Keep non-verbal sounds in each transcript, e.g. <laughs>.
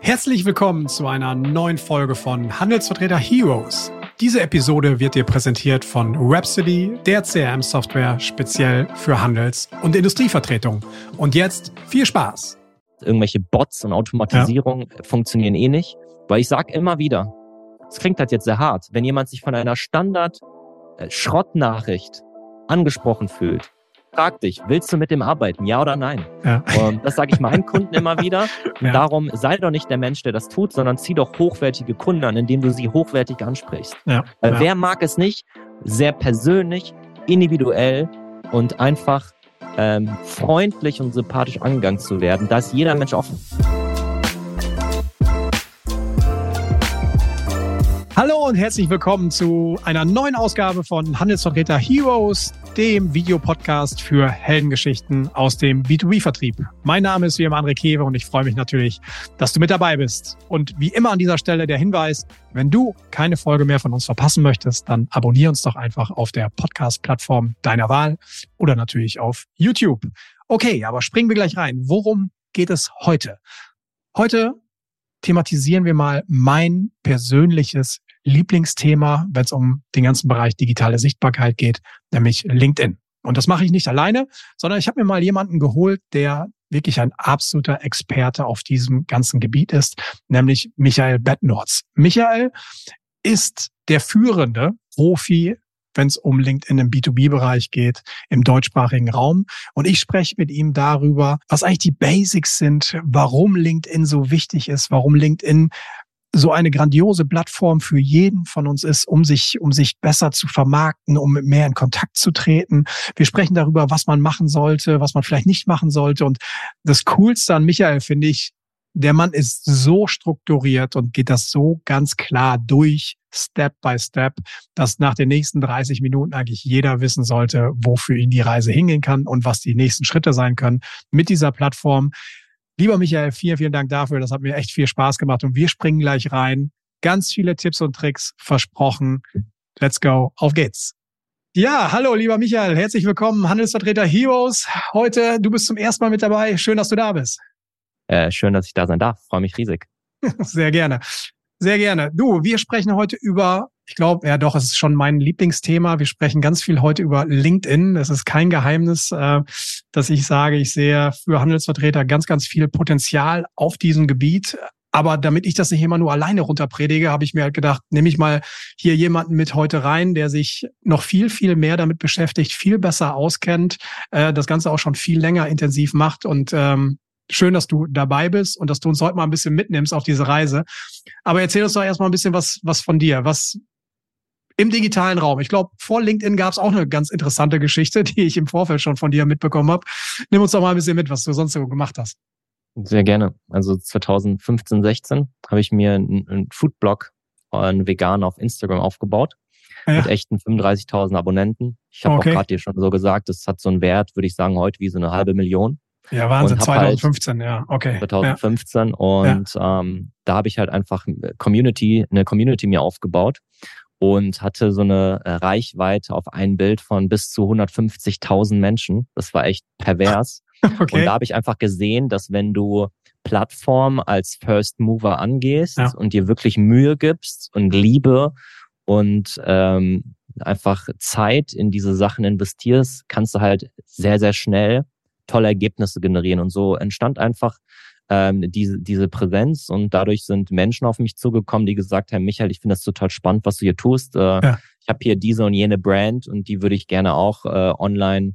Herzlich willkommen zu einer neuen Folge von Handelsvertreter Heroes. Diese Episode wird dir präsentiert von Rhapsody, der CRM-Software speziell für Handels- und Industrievertretung. Und jetzt viel Spaß! Irgendwelche Bots und Automatisierung ja. funktionieren eh nicht, weil ich sage immer wieder, es klingt halt jetzt sehr hart, wenn jemand sich von einer Standard-Schrottnachricht angesprochen fühlt, frag dich, willst du mit dem arbeiten, ja oder nein? Ja. Und das sage ich meinen Kunden immer wieder. <laughs> Ja. Darum sei doch nicht der Mensch, der das tut, sondern zieh doch hochwertige Kunden an, indem du sie hochwertig ansprichst. Ja. Weil wer mag es nicht, sehr persönlich, individuell und einfach ähm, freundlich und sympathisch angegangen zu werden. Da ist jeder Mensch offen. Hallo und herzlich willkommen zu einer neuen Ausgabe von Handelsvertreter Heroes, dem Videopodcast für Heldengeschichten aus dem B2B-Vertrieb. Mein Name ist wie immer André Kewe und ich freue mich natürlich, dass du mit dabei bist. Und wie immer an dieser Stelle der Hinweis, wenn du keine Folge mehr von uns verpassen möchtest, dann abonniere uns doch einfach auf der Podcast-Plattform deiner Wahl oder natürlich auf YouTube. Okay, aber springen wir gleich rein. Worum geht es heute? Heute thematisieren wir mal mein persönliches Lieblingsthema, wenn es um den ganzen Bereich digitale Sichtbarkeit geht, nämlich LinkedIn. Und das mache ich nicht alleine, sondern ich habe mir mal jemanden geholt, der wirklich ein absoluter Experte auf diesem ganzen Gebiet ist, nämlich Michael Bettnorz. Michael ist der führende Profi wenn es um LinkedIn im B2B-Bereich geht, im deutschsprachigen Raum. Und ich spreche mit ihm darüber, was eigentlich die Basics sind, warum LinkedIn so wichtig ist, warum LinkedIn so eine grandiose Plattform für jeden von uns ist, um sich, um sich besser zu vermarkten, um mehr in Kontakt zu treten. Wir sprechen darüber, was man machen sollte, was man vielleicht nicht machen sollte. Und das Coolste an Michael finde ich, der Mann ist so strukturiert und geht das so ganz klar durch, Step by Step, dass nach den nächsten 30 Minuten eigentlich jeder wissen sollte, wofür ihn die Reise hingehen kann und was die nächsten Schritte sein können mit dieser Plattform. Lieber Michael, vielen, vielen Dank dafür. Das hat mir echt viel Spaß gemacht und wir springen gleich rein. Ganz viele Tipps und Tricks versprochen. Let's go. Auf geht's. Ja, hallo, lieber Michael. Herzlich willkommen, Handelsvertreter Heroes. Heute, du bist zum ersten Mal mit dabei. Schön, dass du da bist. Äh, schön, dass ich da sein darf. Freue mich riesig. <laughs> Sehr gerne. Sehr gerne. Du, wir sprechen heute über, ich glaube, ja doch, es ist schon mein Lieblingsthema. Wir sprechen ganz viel heute über LinkedIn. Es ist kein Geheimnis, äh, dass ich sage, ich sehe für Handelsvertreter ganz, ganz viel Potenzial auf diesem Gebiet. Aber damit ich das nicht immer nur alleine runterpredige, habe ich mir halt gedacht, nehme ich mal hier jemanden mit heute rein, der sich noch viel, viel mehr damit beschäftigt, viel besser auskennt, äh, das Ganze auch schon viel länger intensiv macht und ähm, schön, dass du dabei bist und dass du uns heute mal ein bisschen mitnimmst auf diese Reise. Aber erzähl uns doch erstmal ein bisschen was, was von dir. Was im digitalen Raum. Ich glaube, vor LinkedIn gab es auch eine ganz interessante Geschichte, <laughs> die ich im Vorfeld schon von dir mitbekommen habe. Nimm uns doch mal ein bisschen mit, was du sonst so gemacht hast. Sehr gerne. Also 2015, 16 habe ich mir einen, einen Foodblog, einen Vegan auf Instagram aufgebaut. Ja. Mit echten 35.000 Abonnenten. Ich habe okay. auch gerade dir schon so gesagt, das hat so einen Wert, würde ich sagen, heute wie so eine halbe Million. Ja, Wahnsinn, 2015, halt ja, okay. 2015 ja. und ja. Ähm, da habe ich halt einfach Community, eine Community mir aufgebaut und hatte so eine äh, Reichweite auf ein Bild von bis zu 150.000 Menschen. Das war echt pervers. <laughs> okay. Und da habe ich einfach gesehen, dass wenn du Plattform als First Mover angehst ja. und dir wirklich Mühe gibst und Liebe und ähm, einfach Zeit in diese Sachen investierst, kannst du halt sehr, sehr schnell tolle Ergebnisse generieren. Und so entstand einfach ähm, diese, diese Präsenz und dadurch sind Menschen auf mich zugekommen, die gesagt haben, Michael, ich finde das total spannend, was du hier tust. Äh, ja. Ich habe hier diese und jene Brand und die würde ich gerne auch äh, online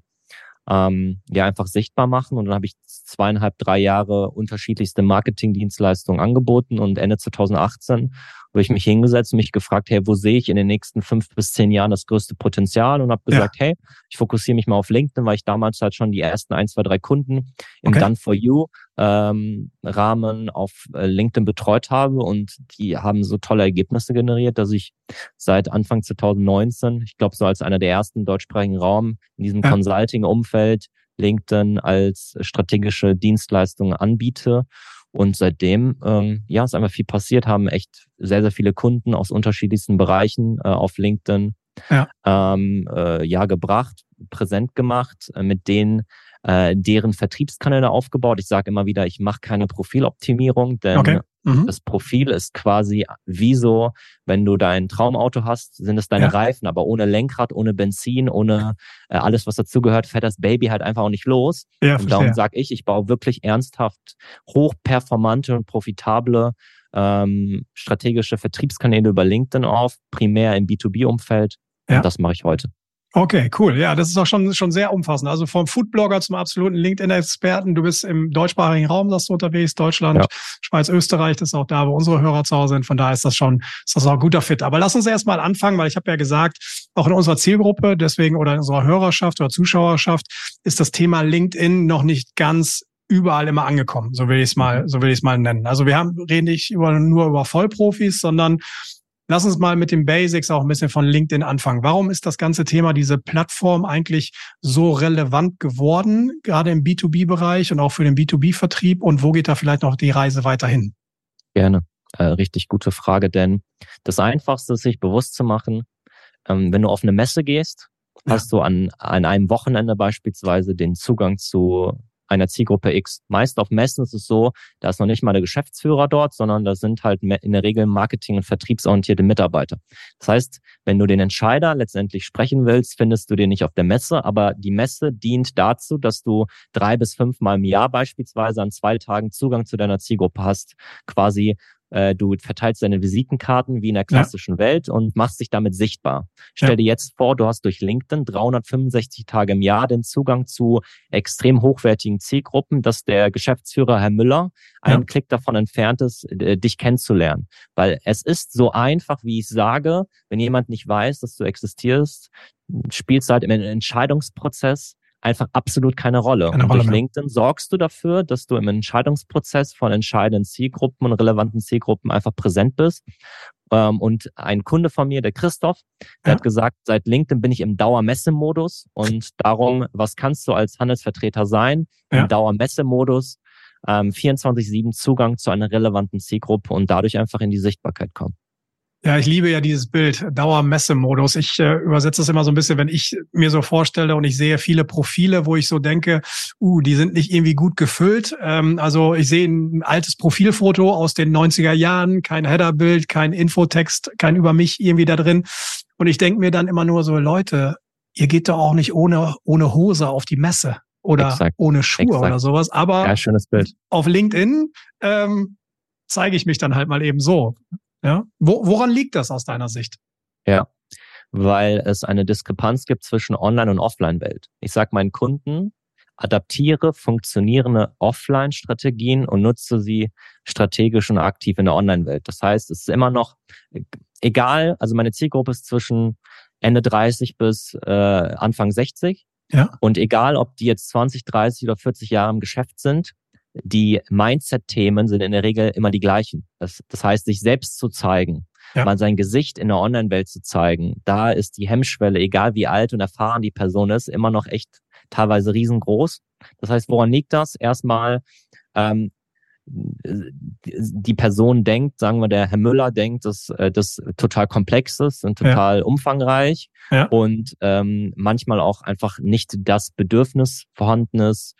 ähm, ja einfach sichtbar machen. Und dann habe ich zweieinhalb, drei Jahre unterschiedlichste Marketingdienstleistungen angeboten und Ende 2018 habe ich mich hingesetzt und mich gefragt, hey, wo sehe ich in den nächsten fünf bis zehn Jahren das größte Potenzial und habe gesagt, ja. hey, ich fokussiere mich mal auf LinkedIn, weil ich damals halt schon die ersten ein, zwei, drei Kunden im okay. Done for You ähm, Rahmen auf äh, LinkedIn betreut habe und die haben so tolle Ergebnisse generiert, dass ich seit Anfang 2019, ich glaube so als einer der ersten deutschsprachigen Raum in diesem ja. Consulting-Umfeld LinkedIn als strategische Dienstleistung anbiete und seitdem, ähm, ja, ist einfach viel passiert, haben echt sehr, sehr viele Kunden aus unterschiedlichsten Bereichen äh, auf LinkedIn ja. Ähm, äh, ja gebracht, präsent gemacht, äh, mit denen äh, deren Vertriebskanäle aufgebaut. Ich sage immer wieder, ich mache keine Profiloptimierung, denn okay. Mhm. Das Profil ist quasi wie so, wenn du dein Traumauto hast, sind es deine ja. Reifen, aber ohne Lenkrad, ohne Benzin, ohne äh, alles, was dazugehört, fährt das Baby halt einfach auch nicht los. Ja, und darum sage ich, ich baue wirklich ernsthaft hochperformante und profitable ähm, strategische Vertriebskanäle über LinkedIn auf, primär im B2B-Umfeld. Ja. Und das mache ich heute. Okay, cool. Ja, das ist auch schon, schon sehr umfassend. Also vom Foodblogger zum absoluten LinkedIn-Experten. Du bist im deutschsprachigen Raum, sagst du unterwegs, Deutschland, ja. Schweiz, Österreich, das ist auch da, wo unsere Hörer zu Hause sind. Von daher ist das schon, ist das auch ein guter Fit. Aber lass uns erstmal anfangen, weil ich habe ja gesagt, auch in unserer Zielgruppe, deswegen oder in unserer Hörerschaft oder Zuschauerschaft ist das Thema LinkedIn noch nicht ganz überall immer angekommen. So will ich es mal, so will ich es mal nennen. Also wir haben, reden nicht über, nur über Vollprofis, sondern Lass uns mal mit den Basics auch ein bisschen von LinkedIn anfangen. Warum ist das ganze Thema, diese Plattform eigentlich so relevant geworden, gerade im B2B-Bereich und auch für den B2B-Vertrieb? Und wo geht da vielleicht noch die Reise weiterhin? Gerne. Äh, richtig gute Frage, denn das Einfachste ist, sich bewusst zu machen, ähm, wenn du auf eine Messe gehst, hast du an, an einem Wochenende beispielsweise den Zugang zu einer Zielgruppe X. Meist auf Messen ist es so, da ist noch nicht mal der Geschäftsführer dort, sondern da sind halt in der Regel Marketing- und vertriebsorientierte Mitarbeiter. Das heißt, wenn du den Entscheider letztendlich sprechen willst, findest du den nicht auf der Messe, aber die Messe dient dazu, dass du drei bis fünfmal im Jahr beispielsweise an zwei Tagen Zugang zu deiner Zielgruppe hast, quasi äh, du verteilst deine Visitenkarten wie in der klassischen ja. Welt und machst dich damit sichtbar. Stell ja. dir jetzt vor, du hast durch LinkedIn 365 Tage im Jahr den Zugang zu extrem hochwertigen Zielgruppen, dass der Geschäftsführer Herr Müller einen ja. Klick davon entfernt ist, äh, dich kennenzulernen. Weil es ist so einfach, wie ich sage, wenn jemand nicht weiß, dass du existierst, spielst du halt im Entscheidungsprozess einfach absolut keine Rolle. Keine und Rolle durch mehr. LinkedIn sorgst du dafür, dass du im Entscheidungsprozess von entscheidenden Zielgruppen und relevanten Zielgruppen einfach präsent bist. Ähm, und ein Kunde von mir, der Christoph, der ja. hat gesagt, seit LinkedIn bin ich im Dauermessemodus und darum, was kannst du als Handelsvertreter sein? Ja. Im Dauermessemodus, ähm, 24-7 Zugang zu einer relevanten Zielgruppe und dadurch einfach in die Sichtbarkeit kommen. Ja, ich liebe ja dieses Bild, Dauermessemodus. Ich äh, übersetze das immer so ein bisschen, wenn ich mir so vorstelle und ich sehe viele Profile, wo ich so denke, uh, die sind nicht irgendwie gut gefüllt. Ähm, also ich sehe ein altes Profilfoto aus den 90er Jahren, kein Headerbild, kein Infotext, kein über mich irgendwie da drin. Und ich denke mir dann immer nur so, Leute, ihr geht doch auch nicht ohne, ohne Hose auf die Messe oder Exakt. ohne Schuhe Exakt. oder sowas. Aber ja, schönes Bild. auf LinkedIn ähm, zeige ich mich dann halt mal eben so. Ja? Wo, woran liegt das aus deiner Sicht? Ja, weil es eine Diskrepanz gibt zwischen Online- und Offline-Welt. Ich sage meinen Kunden, adaptiere funktionierende Offline-Strategien und nutze sie strategisch und aktiv in der Online-Welt. Das heißt, es ist immer noch egal, also meine Zielgruppe ist zwischen Ende 30 bis äh, Anfang 60. Ja. Und egal, ob die jetzt 20, 30 oder 40 Jahre im Geschäft sind, die Mindset-Themen sind in der Regel immer die gleichen. Das, das heißt, sich selbst zu zeigen, ja. mal sein Gesicht in der Online-Welt zu zeigen, da ist die Hemmschwelle, egal wie alt und erfahren die Person ist, immer noch echt teilweise riesengroß. Das heißt, woran liegt das? Erstmal, ähm, die Person denkt, sagen wir, der Herr Müller denkt, dass äh, das total komplex ist und total ja. umfangreich ja. und ähm, manchmal auch einfach nicht das Bedürfnis vorhanden ist,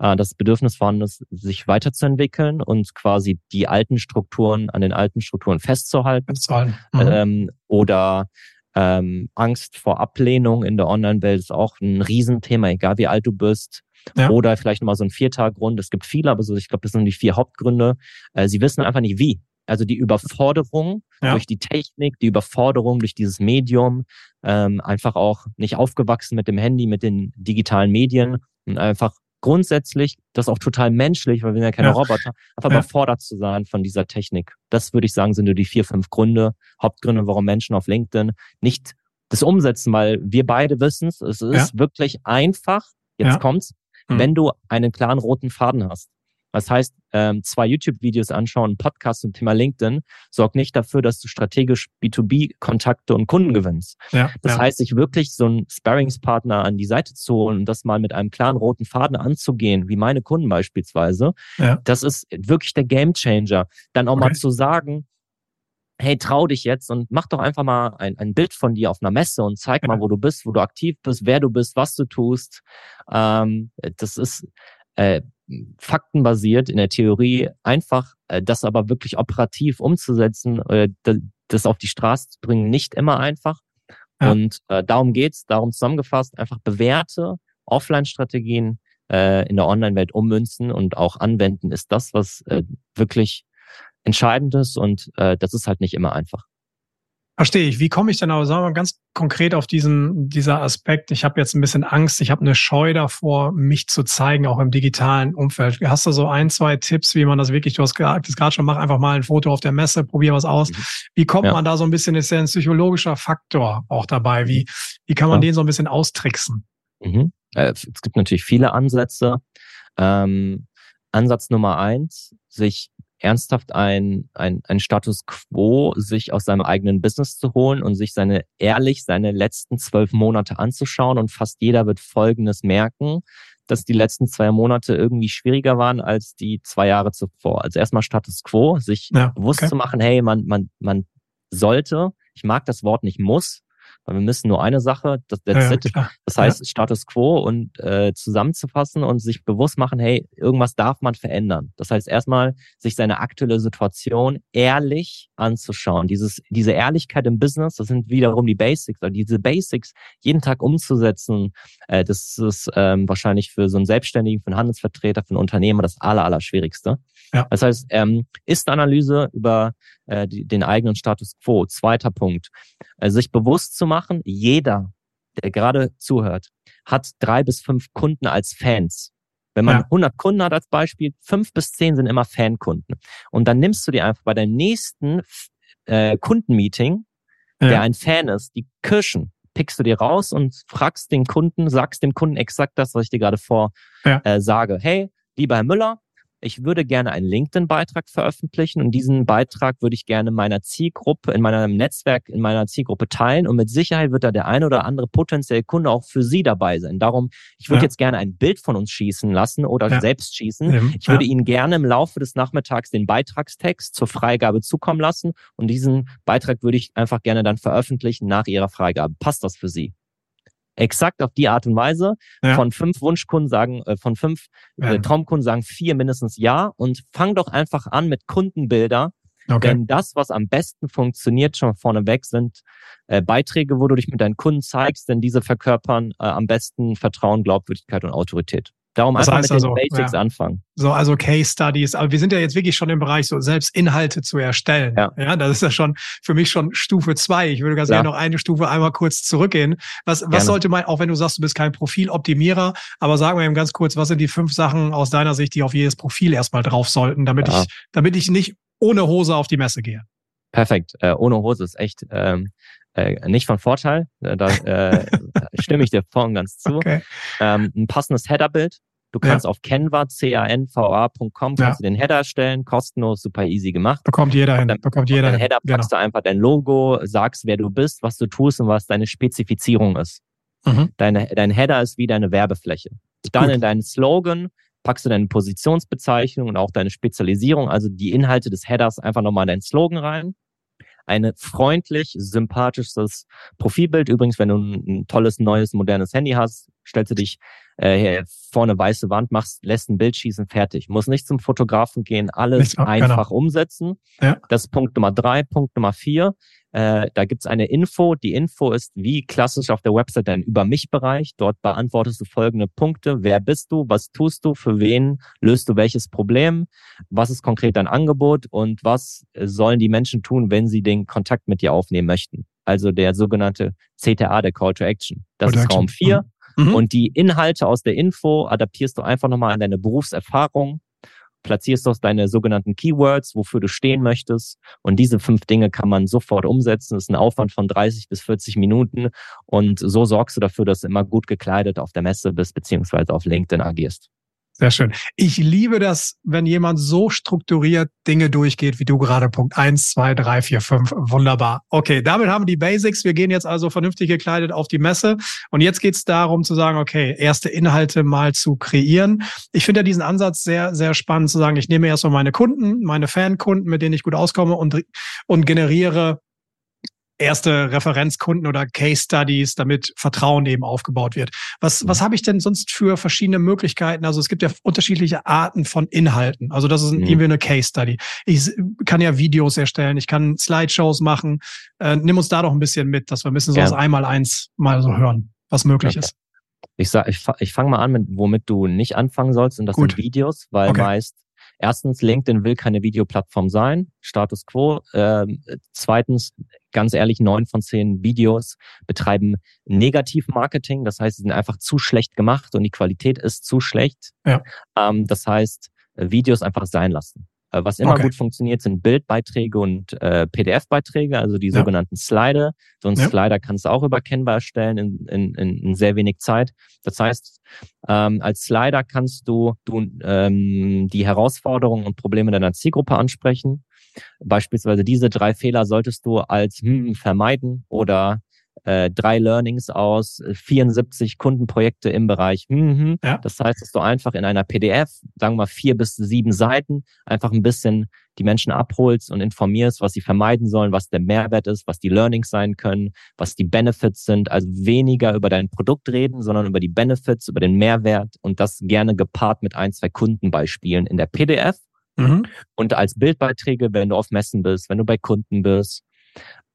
äh, das Bedürfnis vorhanden ist, sich weiterzuentwickeln und quasi die alten Strukturen an den alten Strukturen festzuhalten. festzuhalten. Mhm. Ähm, oder ähm, Angst vor Ablehnung in der Online-Welt ist auch ein Riesenthema, egal wie alt du bist. Ja. Oder vielleicht nochmal so ein vierter Grund. Es gibt viele, aber so, ich glaube, das sind die vier Hauptgründe. Äh, sie wissen einfach nicht wie. Also die Überforderung ja. durch die Technik, die Überforderung durch dieses Medium, ähm, einfach auch nicht aufgewachsen mit dem Handy, mit den digitalen Medien und einfach grundsätzlich, das ist auch total menschlich, weil wir sind ja keine ja. Roboter, einfach ja. überfordert zu sein von dieser Technik. Das würde ich sagen, sind nur die vier, fünf Gründe, Hauptgründe, warum Menschen auf LinkedIn nicht das umsetzen, weil wir beide wissen es, es ist ja. wirklich einfach, jetzt kommt's, mhm. wenn du einen klaren roten Faden hast. Das heißt, ähm, zwei YouTube-Videos anschauen, Podcast zum Thema LinkedIn, sorgt nicht dafür, dass du strategisch B2B-Kontakte und Kunden gewinnst. Ja, das ja. heißt, sich wirklich so einen Sparringspartner an die Seite zu holen und das mal mit einem klaren roten Faden anzugehen, wie meine Kunden beispielsweise, ja. das ist wirklich der Gamechanger. Dann auch okay. mal zu sagen, hey, trau dich jetzt und mach doch einfach mal ein, ein Bild von dir auf einer Messe und zeig mal, wo du bist, wo du aktiv bist, wer du bist, was du tust. Ähm, das ist äh, faktenbasiert in der Theorie einfach, äh, das aber wirklich operativ umzusetzen, äh, das auf die Straße zu bringen, nicht immer einfach. Ja. Und äh, darum geht's, darum zusammengefasst, einfach bewährte Offline-Strategien äh, in der Online-Welt ummünzen und auch anwenden, ist das, was äh, wirklich entscheidend ist und äh, das ist halt nicht immer einfach. Verstehe ich. Wie komme ich denn aber, sagen wir mal ganz konkret auf diesen, dieser Aspekt? Ich habe jetzt ein bisschen Angst, ich habe eine Scheu davor, mich zu zeigen, auch im digitalen Umfeld. Hast du so ein, zwei Tipps, wie man das wirklich, du hast das gerade schon, mach einfach mal ein Foto auf der Messe, probier was aus. Mhm. Wie kommt ja. man da so ein bisschen, ist ja ein psychologischer Faktor auch dabei. Wie, wie kann man ja. den so ein bisschen austricksen? Mhm. Äh, es gibt natürlich viele Ansätze. Ähm, Ansatz Nummer eins, sich ernsthaft ein, ein, ein Status quo sich aus seinem eigenen Business zu holen und sich seine ehrlich seine letzten zwölf Monate anzuschauen und fast jeder wird Folgendes merken, dass die letzten zwei Monate irgendwie schwieriger waren als die zwei Jahre zuvor. Also erstmal Status quo, sich ja, bewusst okay. zu machen, hey, man, man, man sollte, ich mag das Wort nicht muss, weil wir müssen nur eine Sache, das, ja, das heißt, ja. Status quo und äh, zusammenzufassen und sich bewusst machen, hey, irgendwas darf man verändern. Das heißt, erstmal sich seine aktuelle Situation ehrlich anzuschauen. Dieses, diese Ehrlichkeit im Business, das sind wiederum die Basics, also diese Basics jeden Tag umzusetzen, äh, das ist ähm, wahrscheinlich für so einen Selbstständigen, für einen Handelsvertreter, für einen Unternehmer das aller, aller Schwierigste. Ja. Das heißt, ähm, Ist-Analyse über äh, die, den eigenen Status quo. Zweiter Punkt. Äh, sich bewusst zu machen, jeder, der gerade zuhört, hat drei bis fünf Kunden als Fans. Wenn man ja. 100 Kunden hat als Beispiel, fünf bis zehn sind immer Fankunden. Und dann nimmst du dir einfach bei deinem nächsten äh, Kundenmeeting, ja. der ein Fan ist, die Kirschen pickst du dir raus und fragst den Kunden, sagst dem Kunden exakt das, was ich dir gerade vor ja. äh, sage. Hey, lieber Herr Müller, ich würde gerne einen LinkedIn-Beitrag veröffentlichen und diesen Beitrag würde ich gerne meiner Zielgruppe, in meinem Netzwerk, in meiner Zielgruppe teilen und mit Sicherheit wird da der ein oder andere potenzielle Kunde auch für Sie dabei sein. Darum, ich würde ja. jetzt gerne ein Bild von uns schießen lassen oder ja. selbst schießen. Ja. Ich würde Ihnen gerne im Laufe des Nachmittags den Beitragstext zur Freigabe zukommen lassen und diesen Beitrag würde ich einfach gerne dann veröffentlichen nach Ihrer Freigabe. Passt das für Sie? Exakt auf die Art und Weise. Ja. Von fünf Wunschkunden sagen, äh, von fünf äh, Traumkunden sagen vier mindestens ja und fang doch einfach an mit Kundenbilder. Okay. Denn das, was am besten funktioniert, schon vorneweg, sind äh, Beiträge, wo du dich mit deinen Kunden zeigst, denn diese verkörpern äh, am besten Vertrauen, Glaubwürdigkeit und Autorität. Darum das einfach mit also, den Basics ja. anfangen. So, also Case Studies. Aber wir sind ja jetzt wirklich schon im Bereich, so selbst Inhalte zu erstellen. Ja, ja das ist ja schon für mich schon Stufe zwei. Ich würde ganz gerne noch eine Stufe einmal kurz zurückgehen. Was, was sollte man, auch wenn du sagst, du bist kein Profiloptimierer, aber sagen wir eben ganz kurz, was sind die fünf Sachen aus deiner Sicht, die auf jedes Profil erstmal drauf sollten, damit ich, damit ich nicht ohne Hose auf die Messe gehe? Perfekt. Äh, ohne Hose ist echt ähm, äh, nicht von Vorteil. Äh, da äh, <laughs> stimme ich dir voll und ganz zu. Okay. Ähm, ein passendes Headerbild. Du kannst ja. auf Canva, C-A-N-V-A.com, kannst ja. du den Header stellen, kostenlos, super easy gemacht. Bekommt jeder hin. Dann, bekommt jeder hin. Header genau. packst du einfach dein Logo, sagst, wer du bist, was du tust und was deine Spezifizierung ist. Mhm. Deine, dein Header ist wie deine Werbefläche. Dann Gut. in deinen Slogan packst du deine Positionsbezeichnung und auch deine Spezialisierung, also die Inhalte des Headers einfach nochmal in deinen Slogan rein ein freundlich, sympathisches Profilbild. Übrigens, wenn du ein, tolles, neues, modernes Handy hast, stellst du dich äh, vor eine weiße Wand, machst, lässt ein Bild schießen, fertig. Muss nicht zum Fotografen gehen, alles nicht, einfach genau. umsetzen. Ja. Das ist Punkt Nummer drei. Punkt Nummer vier. Äh, da gibt's eine Info. Die Info ist wie klassisch auf der Website ein Über mich-Bereich. Dort beantwortest du folgende Punkte. Wer bist du? Was tust du? Für wen löst du welches Problem? Was ist konkret dein Angebot? Und was sollen die Menschen tun, wenn sie den Kontakt mit dir aufnehmen möchten? Also der sogenannte CTA, der Call to Action. Das Call ist Raum vier. Mhm. Und die Inhalte aus der Info adaptierst du einfach nochmal an deine Berufserfahrung platzierst du deine sogenannten Keywords, wofür du stehen möchtest. Und diese fünf Dinge kann man sofort umsetzen. Das ist ein Aufwand von 30 bis 40 Minuten. Und so sorgst du dafür, dass du immer gut gekleidet auf der Messe bist, beziehungsweise auf LinkedIn agierst. Sehr schön. Ich liebe das, wenn jemand so strukturiert Dinge durchgeht, wie du gerade Punkt eins, zwei, drei, vier, fünf. Wunderbar. Okay, damit haben wir die Basics. Wir gehen jetzt also vernünftig gekleidet auf die Messe. Und jetzt geht es darum zu sagen, okay, erste Inhalte mal zu kreieren. Ich finde ja diesen Ansatz sehr, sehr spannend zu sagen, ich nehme erstmal meine Kunden, meine Fankunden, mit denen ich gut auskomme und, und generiere erste Referenzkunden oder Case Studies, damit Vertrauen eben aufgebaut wird. Was, was mhm. habe ich denn sonst für verschiedene Möglichkeiten? Also es gibt ja unterschiedliche Arten von Inhalten. Also das ist mhm. irgendwie eine Case Study. Ich kann ja Videos erstellen, ich kann Slideshows machen. Äh, nimm uns da doch ein bisschen mit, dass wir ein bisschen so ja. aus einmal eins mal so hören, was möglich okay. ist. Ich sag, ich, ich fange mal an mit, womit du nicht anfangen sollst, und das Gut. sind Videos, weil okay. meist Erstens, LinkedIn will keine Videoplattform sein, Status quo. Ähm, zweitens, ganz ehrlich, neun von zehn Videos betreiben Negativ-Marketing. Das heißt, sie sind einfach zu schlecht gemacht und die Qualität ist zu schlecht. Ja. Ähm, das heißt, Videos einfach sein lassen. Äh, was immer okay. gut funktioniert, sind Bildbeiträge und äh, PDF-Beiträge, also die ja. sogenannten Slider. So ein ja. Slider kannst du auch überkennbar erstellen in, in, in sehr wenig Zeit. Das heißt, ähm, als Slider kannst du, du ähm, die Herausforderungen und Probleme deiner Zielgruppe ansprechen. Beispielsweise diese drei Fehler solltest du als hm, vermeiden oder äh, drei Learnings aus 74 Kundenprojekte im Bereich. Mhm. Ja. Das heißt, dass du einfach in einer PDF, sagen wir mal vier bis sieben Seiten, einfach ein bisschen die Menschen abholst und informierst, was sie vermeiden sollen, was der Mehrwert ist, was die Learnings sein können, was die Benefits sind. Also weniger über dein Produkt reden, sondern über die Benefits, über den Mehrwert und das gerne gepaart mit ein, zwei Kundenbeispielen in der PDF. Mhm. Und als Bildbeiträge, wenn du auf Messen bist, wenn du bei Kunden bist,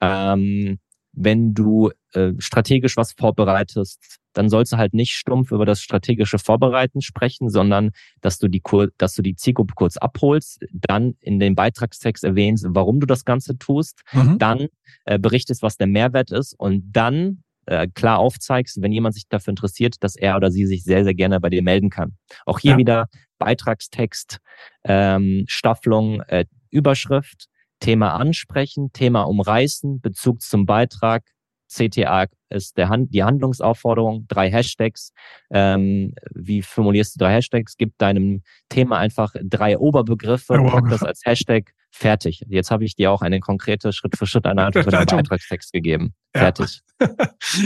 ähm, wenn du äh, strategisch was vorbereitest, dann sollst du halt nicht stumpf über das strategische Vorbereiten sprechen, sondern dass du die, dass du die Zielgruppe kurz abholst, dann in den Beitragstext erwähnst, warum du das Ganze tust, mhm. dann äh, berichtest, was der Mehrwert ist und dann äh, klar aufzeigst, wenn jemand sich dafür interessiert, dass er oder sie sich sehr, sehr gerne bei dir melden kann. Auch hier ja. wieder Beitragstext, ähm, Staffelung, äh, Überschrift, Thema ansprechen, Thema umreißen, Bezug zum Beitrag. CTA ist der Hand, die Handlungsaufforderung, drei Hashtags. Ähm, wie formulierst du drei Hashtags? Gib deinem Thema einfach drei Oberbegriffe, ja, pack das als Hashtag, fertig. Jetzt habe ich dir auch eine konkrete Schritt-für-Schritt-Anleitung für deinen Beitragstext gegeben. Fertig. <laughs>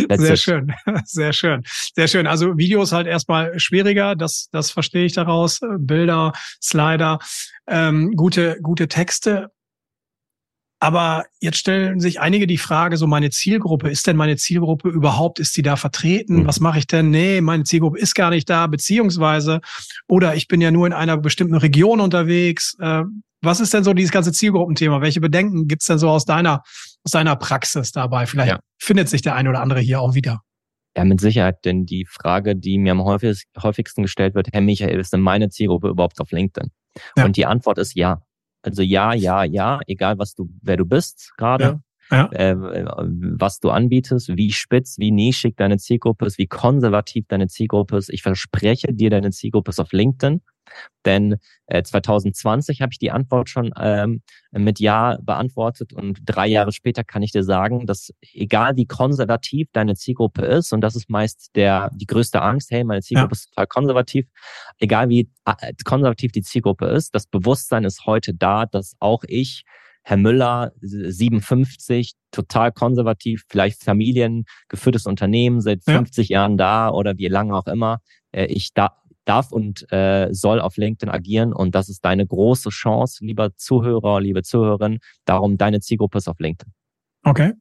Ja. Sehr schön, <laughs> sehr schön, sehr schön. Also Videos halt erstmal schwieriger, das, das verstehe ich daraus. Bilder, Slider, ähm, gute, gute Texte aber jetzt stellen sich einige die Frage, so meine Zielgruppe, ist denn meine Zielgruppe überhaupt, ist sie da vertreten? Mhm. Was mache ich denn? Nee, meine Zielgruppe ist gar nicht da, beziehungsweise, oder ich bin ja nur in einer bestimmten Region unterwegs. Äh, was ist denn so dieses ganze Zielgruppenthema? Welche Bedenken gibt's denn so aus deiner, aus deiner Praxis dabei? Vielleicht ja. findet sich der eine oder andere hier auch wieder. Ja, mit Sicherheit, denn die Frage, die mir am häufigsten gestellt wird, Herr Michael, ist denn meine Zielgruppe überhaupt auf LinkedIn? Ja. Und die Antwort ist ja. Also ja, ja, ja, egal was du, wer du bist gerade, ja, ja. äh, was du anbietest, wie spitz, wie nischig deine Zielgruppe ist, wie konservativ deine Zielgruppe ist. Ich verspreche dir, deine Zielgruppe ist auf LinkedIn. Denn äh, 2020 habe ich die Antwort schon ähm, mit Ja beantwortet und drei Jahre später kann ich dir sagen, dass egal wie konservativ deine Zielgruppe ist, und das ist meist der die größte Angst, hey, meine Zielgruppe ja. ist total konservativ, egal wie äh, konservativ die Zielgruppe ist, das Bewusstsein ist heute da, dass auch ich Herr Müller, 57, total konservativ, vielleicht familiengeführtes Unternehmen, seit 50 ja. Jahren da oder wie lange auch immer. Äh, ich da, darf und äh, soll auf LinkedIn agieren und das ist deine große Chance, lieber Zuhörer, liebe Zuhörerin. Darum, deine Zielgruppe ist auf LinkedIn. Okay.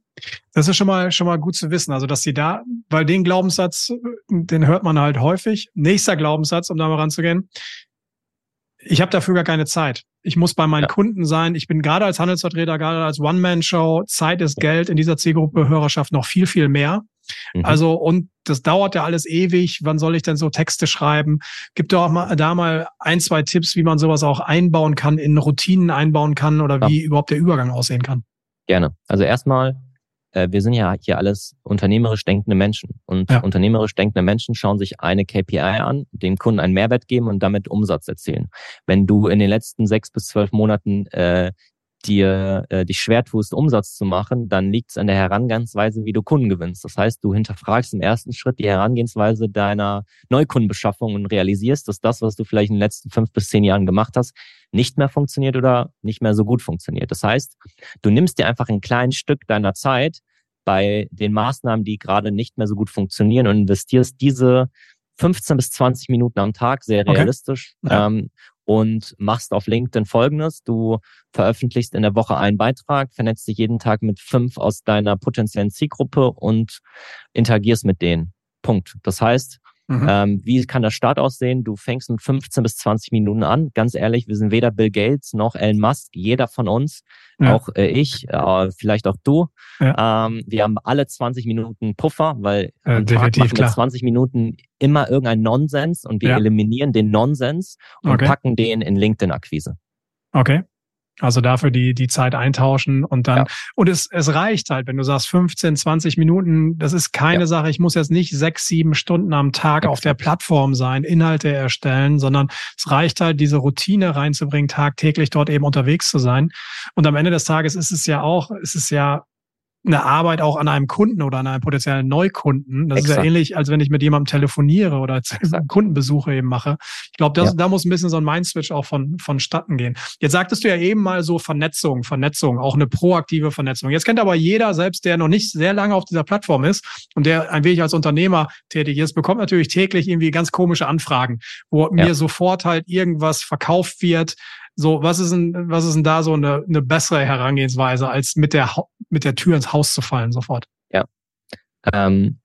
Das ist schon mal, schon mal gut zu wissen. Also, dass sie da, weil den Glaubenssatz, den hört man halt häufig. Nächster Glaubenssatz, um da mal ranzugehen. Ich habe dafür gar keine Zeit. Ich muss bei meinen ja. Kunden sein. Ich bin gerade als Handelsvertreter, gerade als One-Man-Show. Zeit ist Geld in dieser Zielgruppe Hörerschaft noch viel, viel mehr. Mhm. Also, und das dauert ja alles ewig. Wann soll ich denn so Texte schreiben? Gibt doch auch mal da mal ein, zwei Tipps, wie man sowas auch einbauen kann, in Routinen einbauen kann oder ja. wie überhaupt der Übergang aussehen kann? Gerne. Also erstmal, wir sind ja hier alles unternehmerisch denkende Menschen. Und ja. unternehmerisch denkende Menschen schauen sich eine KPI an, dem Kunden einen Mehrwert geben und damit Umsatz erzielen. Wenn du in den letzten sechs bis zwölf Monaten äh, dir äh, dich schwer tust, Umsatz zu machen, dann liegt es an der Herangehensweise, wie du Kunden gewinnst. Das heißt, du hinterfragst im ersten Schritt die Herangehensweise deiner Neukundenbeschaffung und realisierst, dass das, was du vielleicht in den letzten fünf bis zehn Jahren gemacht hast, nicht mehr funktioniert oder nicht mehr so gut funktioniert. Das heißt, du nimmst dir einfach ein kleines Stück deiner Zeit bei den Maßnahmen, die gerade nicht mehr so gut funktionieren und investierst diese 15 bis 20 Minuten am Tag, sehr realistisch, okay. ähm, und machst auf LinkedIn folgendes. Du veröffentlichst in der Woche einen Beitrag, vernetzt dich jeden Tag mit fünf aus deiner potenziellen Zielgruppe und interagierst mit denen. Punkt. Das heißt, Mhm. Ähm, wie kann der Start aussehen? Du fängst mit 15 bis 20 Minuten an. Ganz ehrlich, wir sind weder Bill Gates noch Elon Musk, jeder von uns, ja. auch äh, ich, äh, vielleicht auch du. Ja. Ähm, wir haben alle 20 Minuten Puffer, weil äh, definitiv, machen wir 20 Minuten immer irgendein Nonsens und wir ja. eliminieren den Nonsens und okay. packen den in LinkedIn-Akquise. Okay. Also dafür die, die Zeit eintauschen und dann, ja. und es, es reicht halt, wenn du sagst 15, 20 Minuten, das ist keine ja. Sache, ich muss jetzt nicht sechs, sieben Stunden am Tag auf der Plattform sein, Inhalte erstellen, sondern es reicht halt, diese Routine reinzubringen, tagtäglich dort eben unterwegs zu sein. Und am Ende des Tages ist es ja auch, ist es ja eine Arbeit auch an einem Kunden oder an einem potenziellen Neukunden. Das Exakt. ist ja ähnlich, als wenn ich mit jemandem telefoniere oder <laughs> Kundenbesuche eben mache. Ich glaube, ja. da muss ein bisschen so ein Mindswitch auch von, vonstatten gehen. Jetzt sagtest du ja eben mal so Vernetzung, Vernetzung, auch eine proaktive Vernetzung. Jetzt kennt aber jeder, selbst der noch nicht sehr lange auf dieser Plattform ist und der ein wenig als Unternehmer tätig ist, bekommt natürlich täglich irgendwie ganz komische Anfragen, wo ja. mir sofort halt irgendwas verkauft wird, so, was ist denn, was ist denn da so eine, eine bessere Herangehensweise, als mit der, mit der Tür ins Haus zu fallen sofort? Ja. Ähm,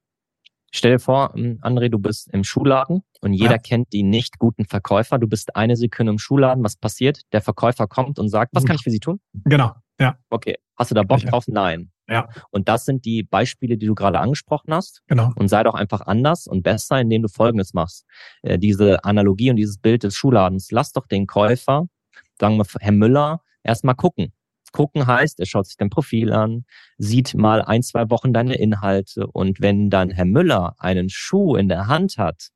stell dir vor, ähm, André, du bist im Schuhladen und jeder ja. kennt die nicht guten Verkäufer. Du bist eine Sekunde im Schuhladen. Was passiert? Der Verkäufer kommt und sagt, was kann ich für Sie tun? Genau. Ja. Okay. Hast du da Bock drauf? Nein. Ja. Und das sind die Beispiele, die du gerade angesprochen hast. Genau. Und sei doch einfach anders und besser, indem du Folgendes machst. Äh, diese Analogie und dieses Bild des Schuhladens. Lass doch den Käufer sagen wir, Herr Müller, erstmal gucken. Gucken heißt, er schaut sich dein Profil an, sieht mal ein, zwei Wochen deine Inhalte und wenn dann Herr Müller einen Schuh in der Hand hat,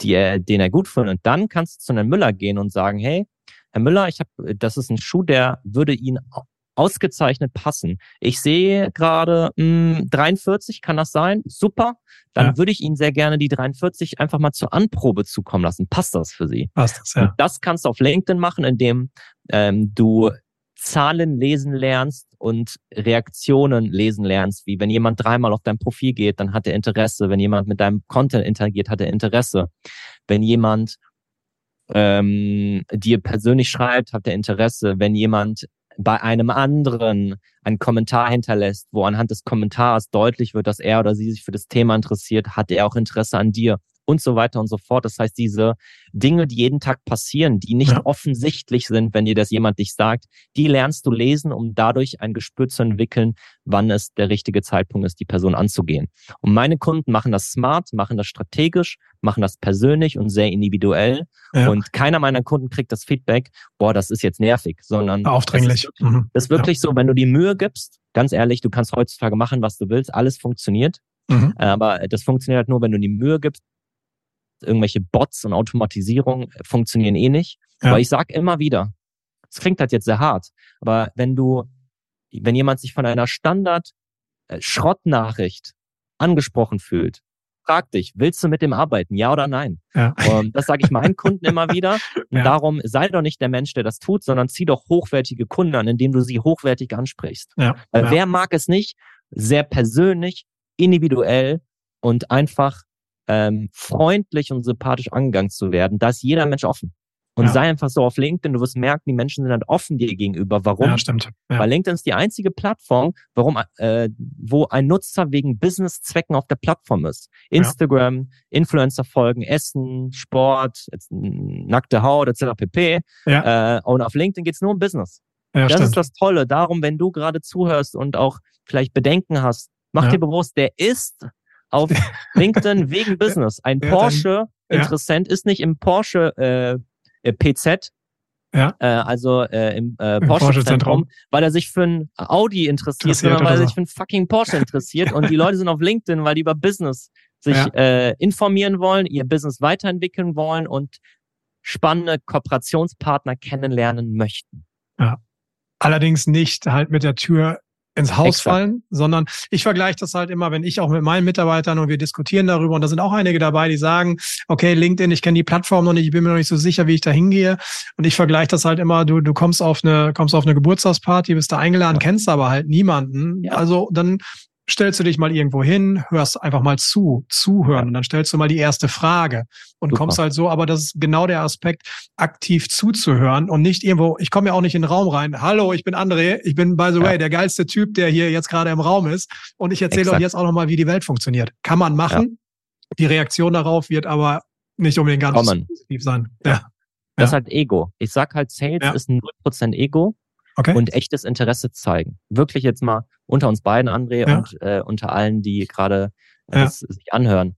die er, den er gut findet, dann kannst du zu Herrn Müller gehen und sagen, hey, Herr Müller, ich habe, das ist ein Schuh, der würde Ihnen ausgezeichnet passen. Ich sehe gerade mh, 43, kann das sein? Super. Dann ja. würde ich Ihnen sehr gerne die 43 einfach mal zur Anprobe zukommen lassen. Passt das für Sie? Passt das, ja. Und das kannst du auf LinkedIn machen, indem ähm, du Zahlen lesen lernst und Reaktionen lesen lernst, wie wenn jemand dreimal auf dein Profil geht, dann hat er Interesse. Wenn jemand mit deinem Content interagiert, hat er Interesse. Wenn jemand ähm, dir persönlich schreibt, hat er Interesse. Wenn jemand bei einem anderen einen Kommentar hinterlässt, wo anhand des Kommentars deutlich wird, dass er oder sie sich für das Thema interessiert, hat er auch Interesse an dir und so weiter und so fort. Das heißt, diese Dinge, die jeden Tag passieren, die nicht ja. offensichtlich sind, wenn dir das jemand dich sagt, die lernst du lesen, um dadurch ein Gespür zu entwickeln, wann es der richtige Zeitpunkt ist, die Person anzugehen. Und meine Kunden machen das smart, machen das strategisch, machen das persönlich und sehr individuell. Ja. Und keiner meiner Kunden kriegt das Feedback, boah, das ist jetzt nervig, sondern aufdringlich. Das ist wirklich, mhm. das ist wirklich ja. so, wenn du die Mühe gibst, ganz ehrlich, du kannst heutzutage machen, was du willst, alles funktioniert. Mhm. Aber das funktioniert halt nur, wenn du die Mühe gibst, irgendwelche Bots und Automatisierung funktionieren eh nicht. Ja. Aber ich sag immer wieder, es klingt halt jetzt sehr hart, aber wenn du, wenn jemand sich von einer Standard äh, angesprochen fühlt, frag dich, willst du mit dem arbeiten, ja oder nein? Ja. Und das sage ich meinen Kunden immer wieder. <laughs> Und ja. darum sei doch nicht der Mensch, der das tut, sondern zieh doch hochwertige Kunden an, indem du sie hochwertig ansprichst. Ja. wer mag es nicht, sehr persönlich, individuell und einfach ähm, freundlich und sympathisch angegangen zu werden, da ist jeder Mensch offen. Und ja. sei einfach so auf LinkedIn, du wirst merken, die Menschen sind halt offen dir gegenüber. Warum? Ja, stimmt. Ja. Weil LinkedIn ist die einzige Plattform, warum, äh, wo ein Nutzer wegen Business-Zwecken auf der Plattform ist. Instagram. Influencer folgen, Essen, Sport, nackte Haut, etc. pp. Ja. Äh, und auf LinkedIn geht's nur um Business. Ja, das stimmt. ist das Tolle. Darum, wenn du gerade zuhörst und auch vielleicht Bedenken hast, mach dir bewusst, der ist auf LinkedIn wegen <laughs> Business. Ein ja, Porsche-Interessent ja. ist nicht im Porsche äh, äh PZ, ja. Äh, also äh, im äh, Porsche-Zentrum, Porsche weil er sich für ein Audi interessiert, sondern weil er sich für ein fucking Porsche interessiert. und die Leute sind auf LinkedIn, weil die über Business sich ja. äh, informieren wollen, ihr Business weiterentwickeln wollen und spannende Kooperationspartner kennenlernen möchten. Ja. Allerdings nicht halt mit der Tür ins Haus Exakt. fallen, sondern ich vergleiche das halt immer, wenn ich auch mit meinen Mitarbeitern und wir diskutieren darüber und da sind auch einige dabei, die sagen, okay, LinkedIn, ich kenne die Plattform noch nicht, ich bin mir noch nicht so sicher, wie ich da hingehe und ich vergleiche das halt immer, du du kommst auf eine kommst auf eine Geburtstagsparty, bist da eingeladen, ja. kennst aber halt niemanden, ja. also dann stellst du dich mal irgendwo hin, hörst einfach mal zu, zuhören ja. und dann stellst du mal die erste Frage und Super. kommst halt so, aber das ist genau der Aspekt, aktiv zuzuhören und nicht irgendwo, ich komme ja auch nicht in den Raum rein, hallo, ich bin André, ich bin by the way der geilste Typ, der hier jetzt gerade im Raum ist und ich erzähle euch jetzt auch nochmal, wie die Welt funktioniert. Kann man machen, ja. die Reaktion darauf wird aber nicht unbedingt ganz Kommen. positiv sein. Ja. Das ist halt Ego. Ich sag halt, Sales ist ein 0% Ego okay. und echtes Interesse zeigen. Wirklich jetzt mal unter uns beiden, André, ja. und äh, unter allen, die gerade äh, ja. sich anhören.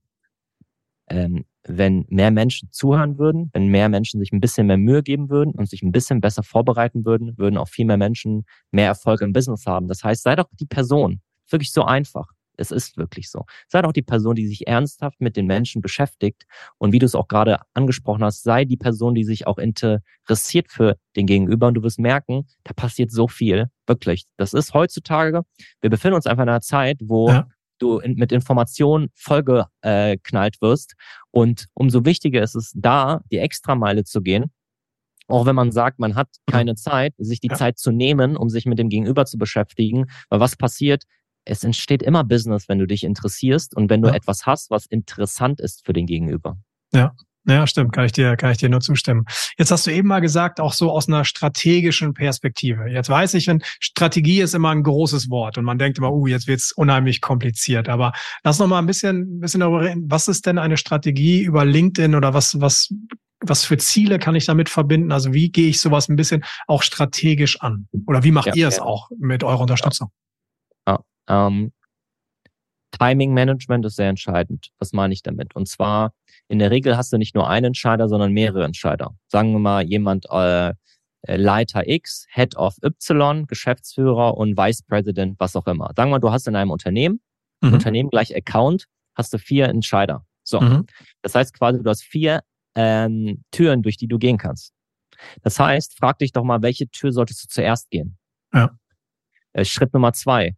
Ähm, wenn mehr Menschen zuhören würden, wenn mehr Menschen sich ein bisschen mehr Mühe geben würden und sich ein bisschen besser vorbereiten würden, würden auch viel mehr Menschen mehr Erfolg im Business haben. Das heißt, sei doch die Person. Wirklich so einfach. Es ist wirklich so. Sei doch die Person, die sich ernsthaft mit den Menschen beschäftigt. Und wie du es auch gerade angesprochen hast, sei die Person, die sich auch interessiert für den Gegenüber. Und du wirst merken, da passiert so viel. Wirklich. Das ist heutzutage, wir befinden uns einfach in einer Zeit, wo ja. du in, mit Informationen vollgeknallt wirst. Und umso wichtiger ist es da, die Extrameile zu gehen. Auch wenn man sagt, man hat keine Zeit, sich die ja. Zeit zu nehmen, um sich mit dem Gegenüber zu beschäftigen. Weil was passiert? Es entsteht immer Business, wenn du dich interessierst und wenn du ja. etwas hast, was interessant ist für den Gegenüber. Ja. Ja, stimmt, kann ich dir, kann ich dir nur zustimmen. Jetzt hast du eben mal gesagt, auch so aus einer strategischen Perspektive. Jetzt weiß ich, wenn Strategie ist immer ein großes Wort und man denkt immer, uh, jetzt wird's unheimlich kompliziert. Aber lass noch mal ein bisschen, ein bisschen darüber reden. Was ist denn eine Strategie über LinkedIn oder was, was, was für Ziele kann ich damit verbinden? Also wie gehe ich sowas ein bisschen auch strategisch an? Oder wie macht ja, ihr es ja. auch mit eurer Unterstützung? Ähm, Timing Management ist sehr entscheidend. Was meine ich damit? Und zwar, in der Regel hast du nicht nur einen Entscheider, sondern mehrere Entscheider. Sagen wir mal, jemand äh, äh Leiter X, Head of Y, Geschäftsführer und Vice President, was auch immer. Sagen wir mal, du hast in einem Unternehmen, mhm. Unternehmen gleich Account, hast du vier Entscheider. So. Mhm. Das heißt quasi, du hast vier ähm, Türen, durch die du gehen kannst. Das heißt, frag dich doch mal, welche Tür solltest du zuerst gehen? Ja. Äh, Schritt Nummer zwei.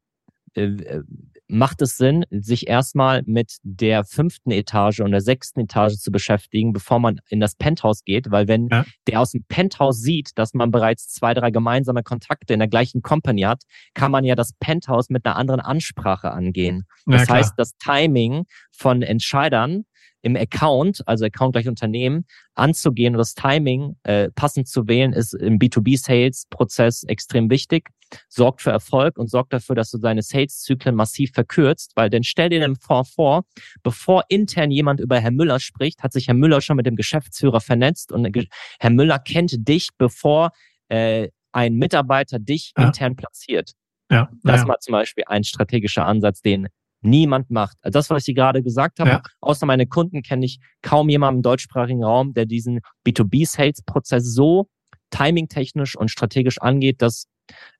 Äh, macht es Sinn, sich erstmal mit der fünften Etage und der sechsten Etage zu beschäftigen, bevor man in das Penthouse geht, weil wenn ja. der aus dem Penthouse sieht, dass man bereits zwei, drei gemeinsame Kontakte in der gleichen Company hat, kann man ja das Penthouse mit einer anderen Ansprache angehen. Das heißt, das Timing von Entscheidern im Account, also Account gleich Unternehmen, anzugehen und das Timing äh, passend zu wählen, ist im B2B-Sales-Prozess extrem wichtig, sorgt für Erfolg und sorgt dafür, dass du deine Sales-Zyklen massiv verkürzt, weil dann stell dir den Fonds vor, bevor intern jemand über Herr Müller spricht, hat sich Herr Müller schon mit dem Geschäftsführer vernetzt und Herr Müller kennt dich, bevor äh, ein Mitarbeiter dich ja. intern platziert. Ja, das ja. war zum Beispiel ein strategischer Ansatz, den niemand macht. Also das, was ich dir gerade gesagt habe, ja. außer meine Kunden kenne ich kaum jemanden im deutschsprachigen Raum, der diesen B2B-Sales-Prozess so timingtechnisch und strategisch angeht, dass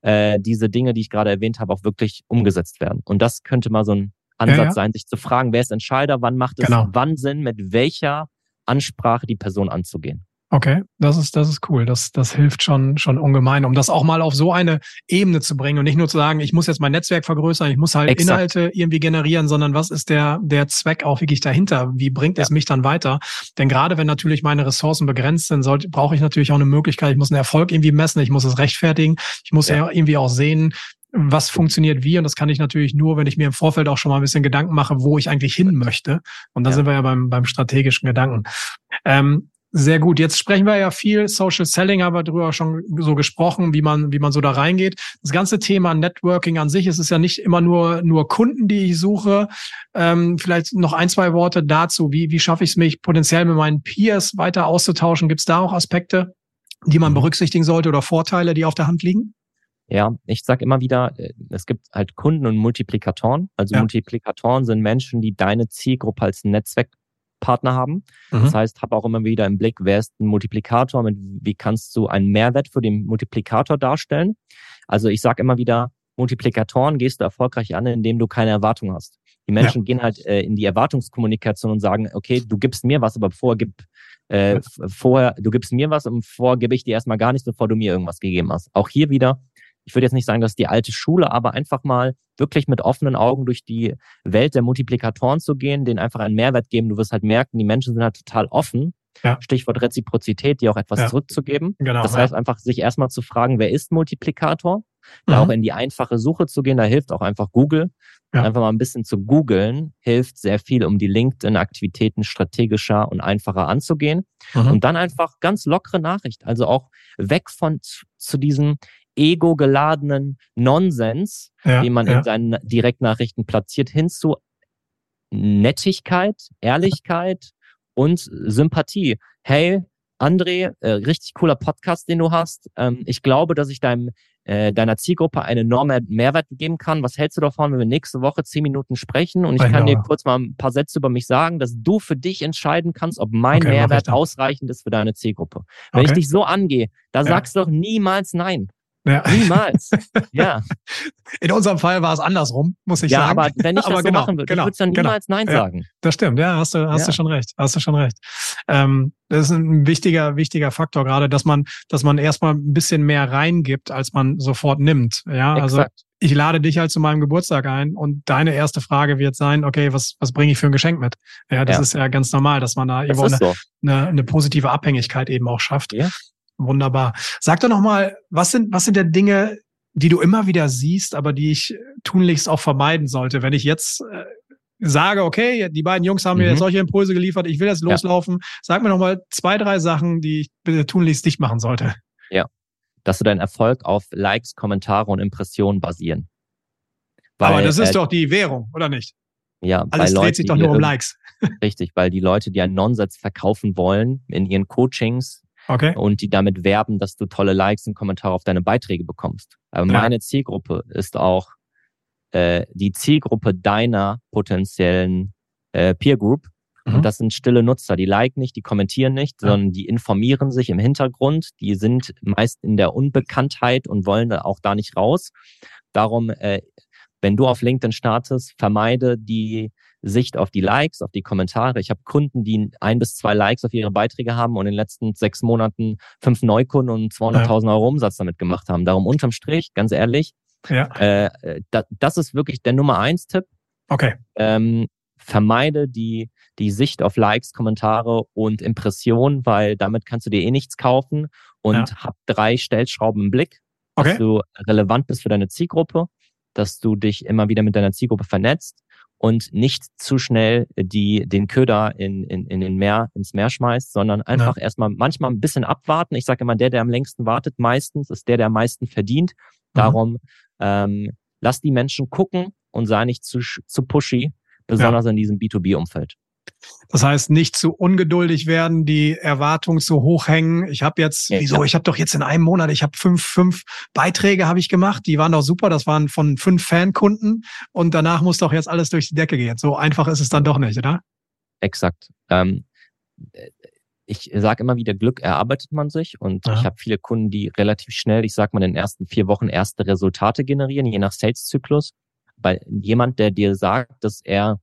äh, diese Dinge, die ich gerade erwähnt habe, auch wirklich umgesetzt werden. Und das könnte mal so ein Ansatz ja, ja. sein, sich zu fragen, wer ist Entscheider, wann macht es genau. wann Sinn, mit welcher Ansprache die Person anzugehen. Okay, das ist, das ist cool. Das, das hilft schon, schon ungemein, um das auch mal auf so eine Ebene zu bringen und nicht nur zu sagen, ich muss jetzt mein Netzwerk vergrößern, ich muss halt Exakt. Inhalte irgendwie generieren, sondern was ist der, der Zweck auch wirklich dahinter? Wie bringt ja. es mich dann weiter? Denn gerade wenn natürlich meine Ressourcen begrenzt sind, sollte, brauche ich natürlich auch eine Möglichkeit, ich muss einen Erfolg irgendwie messen, ich muss es rechtfertigen, ich muss ja, ja irgendwie auch sehen, was funktioniert wie. Und das kann ich natürlich nur, wenn ich mir im Vorfeld auch schon mal ein bisschen Gedanken mache, wo ich eigentlich hin möchte. Und da ja. sind wir ja beim, beim strategischen Gedanken. Ähm, sehr gut. Jetzt sprechen wir ja viel Social Selling, aber darüber schon so gesprochen, wie man, wie man so da reingeht. Das ganze Thema Networking an sich, es ist ja nicht immer nur, nur Kunden, die ich suche. Ähm, vielleicht noch ein, zwei Worte dazu. Wie, wie schaffe ich es mich potenziell mit meinen Peers weiter auszutauschen? Gibt es da auch Aspekte, die man mhm. berücksichtigen sollte oder Vorteile, die auf der Hand liegen? Ja, ich sage immer wieder, äh, es gibt halt Kunden und Multiplikatoren. Also ja. Multiplikatoren sind Menschen, die deine Zielgruppe als Netzwerk Partner haben. Mhm. Das heißt, habe auch immer wieder im Blick, wer ist ein Multiplikator, mit wie kannst du einen Mehrwert für den Multiplikator darstellen. Also ich sage immer wieder, Multiplikatoren gehst du erfolgreich an, indem du keine Erwartung hast. Die Menschen ja. gehen halt äh, in die Erwartungskommunikation und sagen, okay, du gibst mir was, aber vorher gib äh, vorher, du gibst mir was und vorher gebe ich dir erstmal gar nichts, bevor du mir irgendwas gegeben hast. Auch hier wieder ich würde jetzt nicht sagen, dass die alte Schule, aber einfach mal wirklich mit offenen Augen durch die Welt der Multiplikatoren zu gehen, denen einfach einen Mehrwert geben. Du wirst halt merken, die Menschen sind halt total offen. Ja. Stichwort Reziprozität, die auch etwas ja. zurückzugeben. Genau, das heißt einfach, sich erstmal zu fragen, wer ist Multiplikator? Da mhm. auch in die einfache Suche zu gehen, da hilft auch einfach Google. Ja. Einfach mal ein bisschen zu googeln, hilft sehr viel, um die LinkedIn-Aktivitäten strategischer und einfacher anzugehen. Mhm. Und dann einfach ganz lockere Nachricht. Also auch weg von zu, zu diesem ego-geladenen Nonsens, ja, den man ja. in seinen Direktnachrichten platziert, hin zu Nettigkeit, Ehrlichkeit und Sympathie. Hey, André, äh, richtig cooler Podcast, den du hast. Ähm, ich glaube, dass ich deinem äh, deiner Zielgruppe einen enormen Mehrwert geben kann. Was hältst du davon, wenn wir nächste Woche zehn Minuten sprechen und ich kann dir kurz mal ein paar Sätze über mich sagen, dass du für dich entscheiden kannst, ob mein okay, Mehrwert ausreichend ist für deine Zielgruppe. Wenn okay. ich dich so angehe, da ja. sagst du doch niemals nein. Ja. Niemals. <laughs> ja. In unserem Fall war es andersrum, muss ich ja, sagen. Ja, aber wenn ich <laughs> das so genau, machen würde, genau, ich würde dann niemals genau. Nein sagen. Ja, das stimmt, ja, hast du, hast ja. du schon recht. Hast du schon recht. Ähm, das ist ein wichtiger, wichtiger Faktor gerade, dass man, dass man erstmal ein bisschen mehr reingibt, als man sofort nimmt. Ja, also Exakt. also ich lade dich halt zu meinem Geburtstag ein und deine erste Frage wird sein, okay, was, was bringe ich für ein Geschenk mit? Ja, das ja. ist ja ganz normal, dass man da irgendwo eine, so. eine, eine positive Abhängigkeit eben auch schafft. Ja. Wunderbar. Sag doch nochmal, was sind, was sind denn Dinge, die du immer wieder siehst, aber die ich tunlichst auch vermeiden sollte, wenn ich jetzt äh, sage, okay, die beiden Jungs haben mhm. mir jetzt solche Impulse geliefert, ich will jetzt loslaufen. Ja. Sag mir nochmal zwei, drei Sachen, die ich bitte tunlichst nicht machen sollte. Ja. Dass du deinen Erfolg auf Likes, Kommentare und Impressionen basieren. Weil, aber das ist äh, doch die Währung, oder nicht? Ja, alles dreht Leute, sich doch nur um Likes. <laughs> Richtig, weil die Leute, die einen Nonsens verkaufen wollen in ihren Coachings, Okay. Und die damit werben, dass du tolle Likes und Kommentare auf deine Beiträge bekommst. Aber ja. meine Zielgruppe ist auch äh, die Zielgruppe deiner potenziellen äh, Peer Group. Mhm. Und das sind stille Nutzer. Die liken nicht, die kommentieren nicht, ja. sondern die informieren sich im Hintergrund. Die sind meist in der Unbekanntheit und wollen da auch da nicht raus. Darum, äh, wenn du auf LinkedIn startest, vermeide die Sicht auf die Likes, auf die Kommentare. Ich habe Kunden, die ein bis zwei Likes auf ihre Beiträge haben und in den letzten sechs Monaten fünf Neukunden und 200.000 Euro Umsatz damit gemacht haben. Darum unterm Strich, ganz ehrlich, ja. äh, da, das ist wirklich der Nummer eins Tipp. Okay. Ähm, vermeide die, die Sicht auf Likes, Kommentare und Impressionen, weil damit kannst du dir eh nichts kaufen und ja. hab drei Stellschrauben im Blick, okay. dass du relevant bist für deine Zielgruppe, dass du dich immer wieder mit deiner Zielgruppe vernetzt und nicht zu schnell die, den Köder in, in, in den Meer, ins Meer schmeißt, sondern einfach ja. erstmal manchmal ein bisschen abwarten. Ich sage immer, der, der am längsten wartet, meistens ist der, der am meisten verdient. Mhm. Darum ähm, lass die Menschen gucken und sei nicht zu, zu pushy, besonders ja. in diesem B2B-Umfeld. Das heißt, nicht zu ungeduldig werden, die Erwartungen zu hoch hängen. Ich habe jetzt, ja, wieso? Ich habe doch jetzt in einem Monat, ich habe fünf, fünf Beiträge habe ich gemacht, die waren doch super. Das waren von fünf Fankunden und danach muss doch jetzt alles durch die Decke gehen. So einfach ist es dann doch nicht, oder? Exakt. Ähm, ich sage immer wieder, Glück erarbeitet man sich und Aha. ich habe viele Kunden, die relativ schnell, ich sag mal, in den ersten vier Wochen erste Resultate generieren, je nach Sales-Zyklus. Weil jemand, der dir sagt, dass er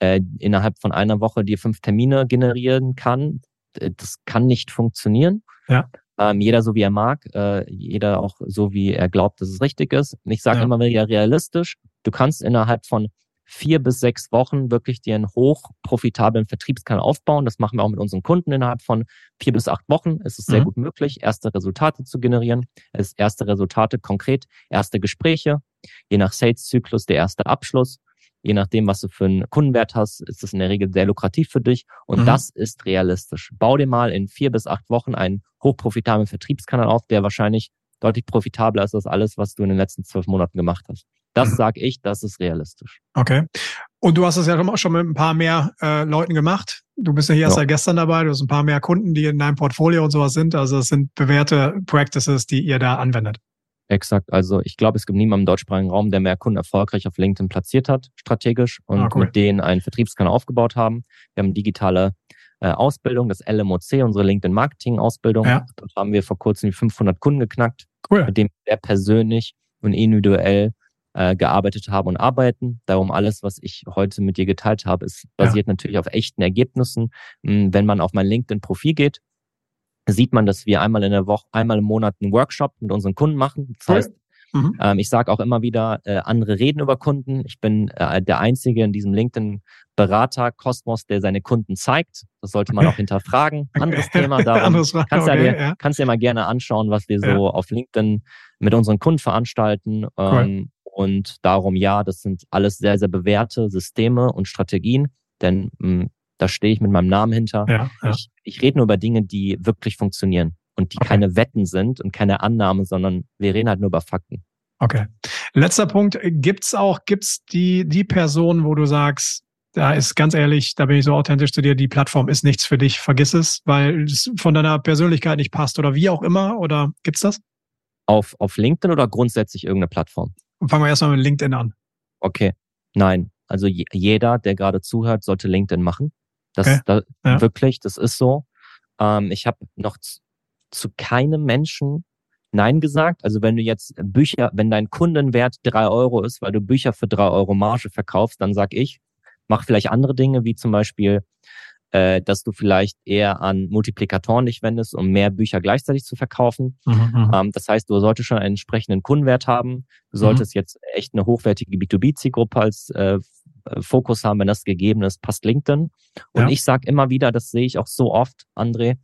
äh, innerhalb von einer Woche dir fünf Termine generieren kann. Das kann nicht funktionieren. Ja. Ähm, jeder so wie er mag, äh, jeder auch so wie er glaubt, dass es richtig ist. Ich sage ja. immer wieder realistisch, du kannst innerhalb von vier bis sechs Wochen wirklich dir einen hochprofitablen Vertriebskanal aufbauen. Das machen wir auch mit unseren Kunden innerhalb von vier bis acht Wochen. Es ist sehr mhm. gut möglich, erste Resultate zu generieren. Es erste Resultate konkret, erste Gespräche, je nach Sales-Zyklus der erste Abschluss je nachdem, was du für einen Kundenwert hast, ist das in der Regel sehr lukrativ für dich. Und mhm. das ist realistisch. Bau dir mal in vier bis acht Wochen einen hochprofitablen Vertriebskanal auf, der wahrscheinlich deutlich profitabler ist als alles, was du in den letzten zwölf Monaten gemacht hast. Das mhm. sage ich, das ist realistisch. Okay. Und du hast es ja schon mit ein paar mehr äh, Leuten gemacht. Du bist ja hier ja. erst seit gestern dabei. Du hast ein paar mehr Kunden, die in deinem Portfolio und sowas sind. Also es sind bewährte Practices, die ihr da anwendet. Exakt. Also ich glaube, es gibt niemanden im deutschsprachigen Raum, der mehr Kunden erfolgreich auf LinkedIn platziert hat, strategisch und ah, cool. mit denen einen Vertriebskanal aufgebaut haben. Wir haben digitale äh, Ausbildung, das LMOC, unsere LinkedIn Marketing Ausbildung. Ja. Dort haben wir vor kurzem die 500 Kunden geknackt, cool. mit dem wir persönlich und individuell äh, gearbeitet haben und arbeiten. Darum alles, was ich heute mit dir geteilt habe, ist basiert ja. natürlich auf echten Ergebnissen. Hm, wenn man auf mein LinkedIn-Profil geht, sieht man, dass wir einmal in der Woche, einmal im Monat einen Workshop mit unseren Kunden machen. Das heißt, Mhm. Ähm, ich sage auch immer wieder, äh, andere reden über Kunden. Ich bin äh, der Einzige in diesem LinkedIn-Berater Kosmos, der seine Kunden zeigt. Das sollte man auch <laughs> hinterfragen. Anderes Thema. Darum Anderes kannst, okay, dir, ja. kannst dir mal gerne anschauen, was wir so ja. auf LinkedIn mit unseren Kunden veranstalten. Cool. Ähm, und darum, ja, das sind alles sehr, sehr bewährte Systeme und Strategien, denn mh, hm, da stehe ich mit meinem Namen hinter. Ja, ja. Ich, ich rede nur über Dinge, die wirklich funktionieren und die okay. keine Wetten sind und keine Annahmen, sondern wir reden halt nur über Fakten. Okay. Letzter Punkt. Gibt's auch, gibt's die, die Person, wo du sagst, da ist ganz ehrlich, da bin ich so authentisch zu dir, die Plattform ist nichts für dich, vergiss es, weil es von deiner Persönlichkeit nicht passt oder wie auch immer, oder gibt's das? Auf, auf LinkedIn oder grundsätzlich irgendeine Plattform? Fangen wir erstmal mit LinkedIn an. Okay. Nein. Also jeder, der gerade zuhört, sollte LinkedIn machen. Das, okay. da, ja. wirklich, das ist so. Ähm, ich habe noch zu keinem Menschen Nein gesagt. Also wenn du jetzt Bücher, wenn dein Kundenwert drei Euro ist, weil du Bücher für drei Euro Marge verkaufst, dann sag ich, mach vielleicht andere Dinge, wie zum Beispiel, äh, dass du vielleicht eher an Multiplikatoren dich wendest, um mehr Bücher gleichzeitig zu verkaufen. Mhm, mhm. ähm, das heißt, du solltest schon einen entsprechenden Kundenwert haben. Du solltest mhm. jetzt echt eine hochwertige B2B-Zielgruppe als äh, Fokus haben, wenn das gegeben ist, passt LinkedIn. Und ja. ich sage immer wieder, das sehe ich auch so oft, André,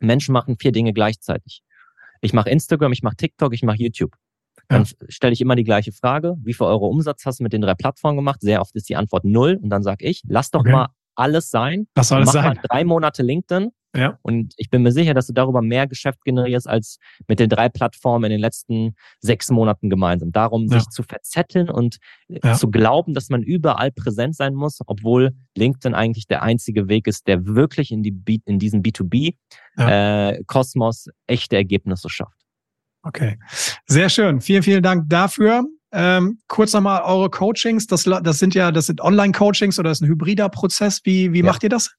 Menschen machen vier Dinge gleichzeitig. Ich mache Instagram, ich mache TikTok, ich mache YouTube. Dann ja. stelle ich immer die gleiche Frage. Wie viel Euro Umsatz hast du mit den drei Plattformen gemacht? Sehr oft ist die Antwort null. Und dann sage ich, lass doch okay. mal alles sein. Lass alles mach sein. Mal drei Monate LinkedIn ja. Und ich bin mir sicher, dass du darüber mehr Geschäft generierst als mit den drei Plattformen in den letzten sechs Monaten gemeinsam. Darum, ja. sich zu verzetteln und äh, ja. zu glauben, dass man überall präsent sein muss, obwohl LinkedIn eigentlich der einzige Weg ist, der wirklich in, die B in diesen B2B-Kosmos äh, echte Ergebnisse schafft. Okay, sehr schön. Vielen, vielen Dank dafür. Ähm, kurz nochmal eure Coachings. Das, das sind ja, das sind Online-Coachings oder das ist ein hybrider Prozess. Wie, wie ja. macht ihr das?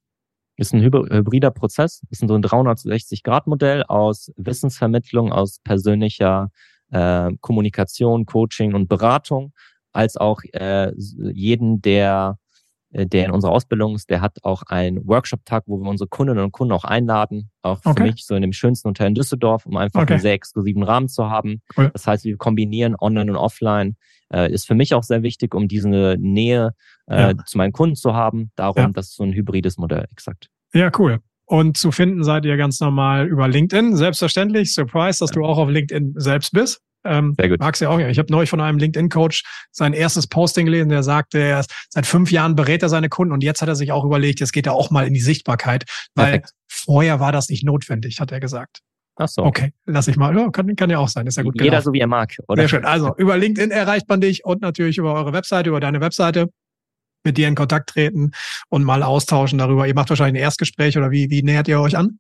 Ist ein hybrider Prozess, ist so ein 360-Grad-Modell aus Wissensvermittlung, aus persönlicher äh, Kommunikation, Coaching und Beratung, als auch äh, jeden, der der in unserer Ausbildung ist, der hat auch einen Workshop-Tag, wo wir unsere Kundinnen und Kunden auch einladen. Auch für mich so in dem schönsten Hotel in Düsseldorf, um einfach okay. einen sehr exklusiven Rahmen zu haben. Cool. Das heißt, wir kombinieren Online und Offline. Äh, ist für mich auch sehr wichtig, um diese Nähe äh, ja. zu meinen Kunden zu haben. Darum, ja. das ist so ein hybrides Modell, exakt. Ja, cool. Und zu finden seid ihr ganz normal über LinkedIn. Selbstverständlich, Surprise, dass ja. du auch auf LinkedIn selbst bist. Ähm, Sehr gut. Magst ja auch. Ich habe neulich von einem LinkedIn-Coach sein erstes Posting gelesen, der sagte, er ist, seit fünf Jahren berät er seine Kunden und jetzt hat er sich auch überlegt, jetzt geht er auch mal in die Sichtbarkeit, weil Perfekt. vorher war das nicht notwendig, hat er gesagt. Ach so. Okay, lass ich mal. Ja, kann, kann ja auch sein. Ist ja gut Jeder gelaufen. so wie er mag, oder? Sehr schön. Also über LinkedIn erreicht man dich und natürlich über eure Webseite, über deine Webseite mit dir in Kontakt treten und mal austauschen darüber. Ihr macht wahrscheinlich ein Erstgespräch oder wie, wie nähert ihr euch an?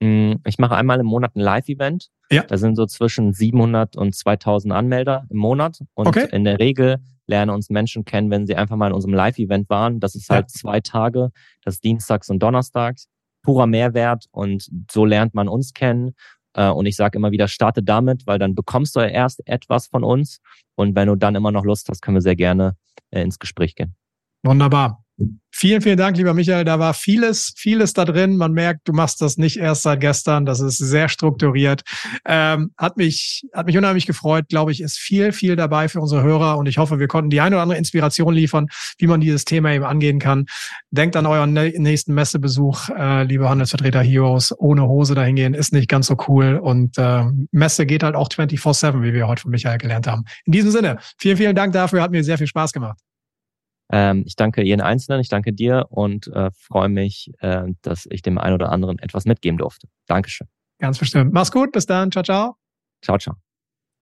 Mm, ich mache einmal im Monat ein Live-Event. Ja. Da sind so zwischen 700 und 2000 Anmelder im Monat. Und okay. in der Regel lernen uns Menschen kennen, wenn sie einfach mal in unserem Live-Event waren. Das ist halt ja. zwei Tage, das ist Dienstags und Donnerstags. Purer Mehrwert und so lernt man uns kennen. Äh, und ich sage immer wieder, starte damit, weil dann bekommst du erst etwas von uns. Und wenn du dann immer noch Lust hast, können wir sehr gerne äh, ins Gespräch gehen. Wunderbar. Vielen, vielen Dank, lieber Michael. Da war vieles, vieles da drin. Man merkt, du machst das nicht erst seit gestern. Das ist sehr strukturiert. Ähm, hat mich, hat mich unheimlich gefreut. Glaube ich, ist viel, viel dabei für unsere Hörer. Und ich hoffe, wir konnten die eine oder andere Inspiration liefern, wie man dieses Thema eben angehen kann. Denkt an euren nächsten Messebesuch, äh, liebe Handelsvertreter Heroes. Ohne Hose dahingehen ist nicht ganz so cool. Und äh, Messe geht halt auch 24-7, wie wir heute von Michael gelernt haben. In diesem Sinne, vielen, vielen Dank dafür. Hat mir sehr viel Spaß gemacht. Ähm, ich danke jeden Einzelnen, ich danke dir und äh, freue mich, äh, dass ich dem einen oder anderen etwas mitgeben durfte. Dankeschön. Ganz bestimmt. Mach's gut, bis dann. Ciao, ciao. Ciao, ciao.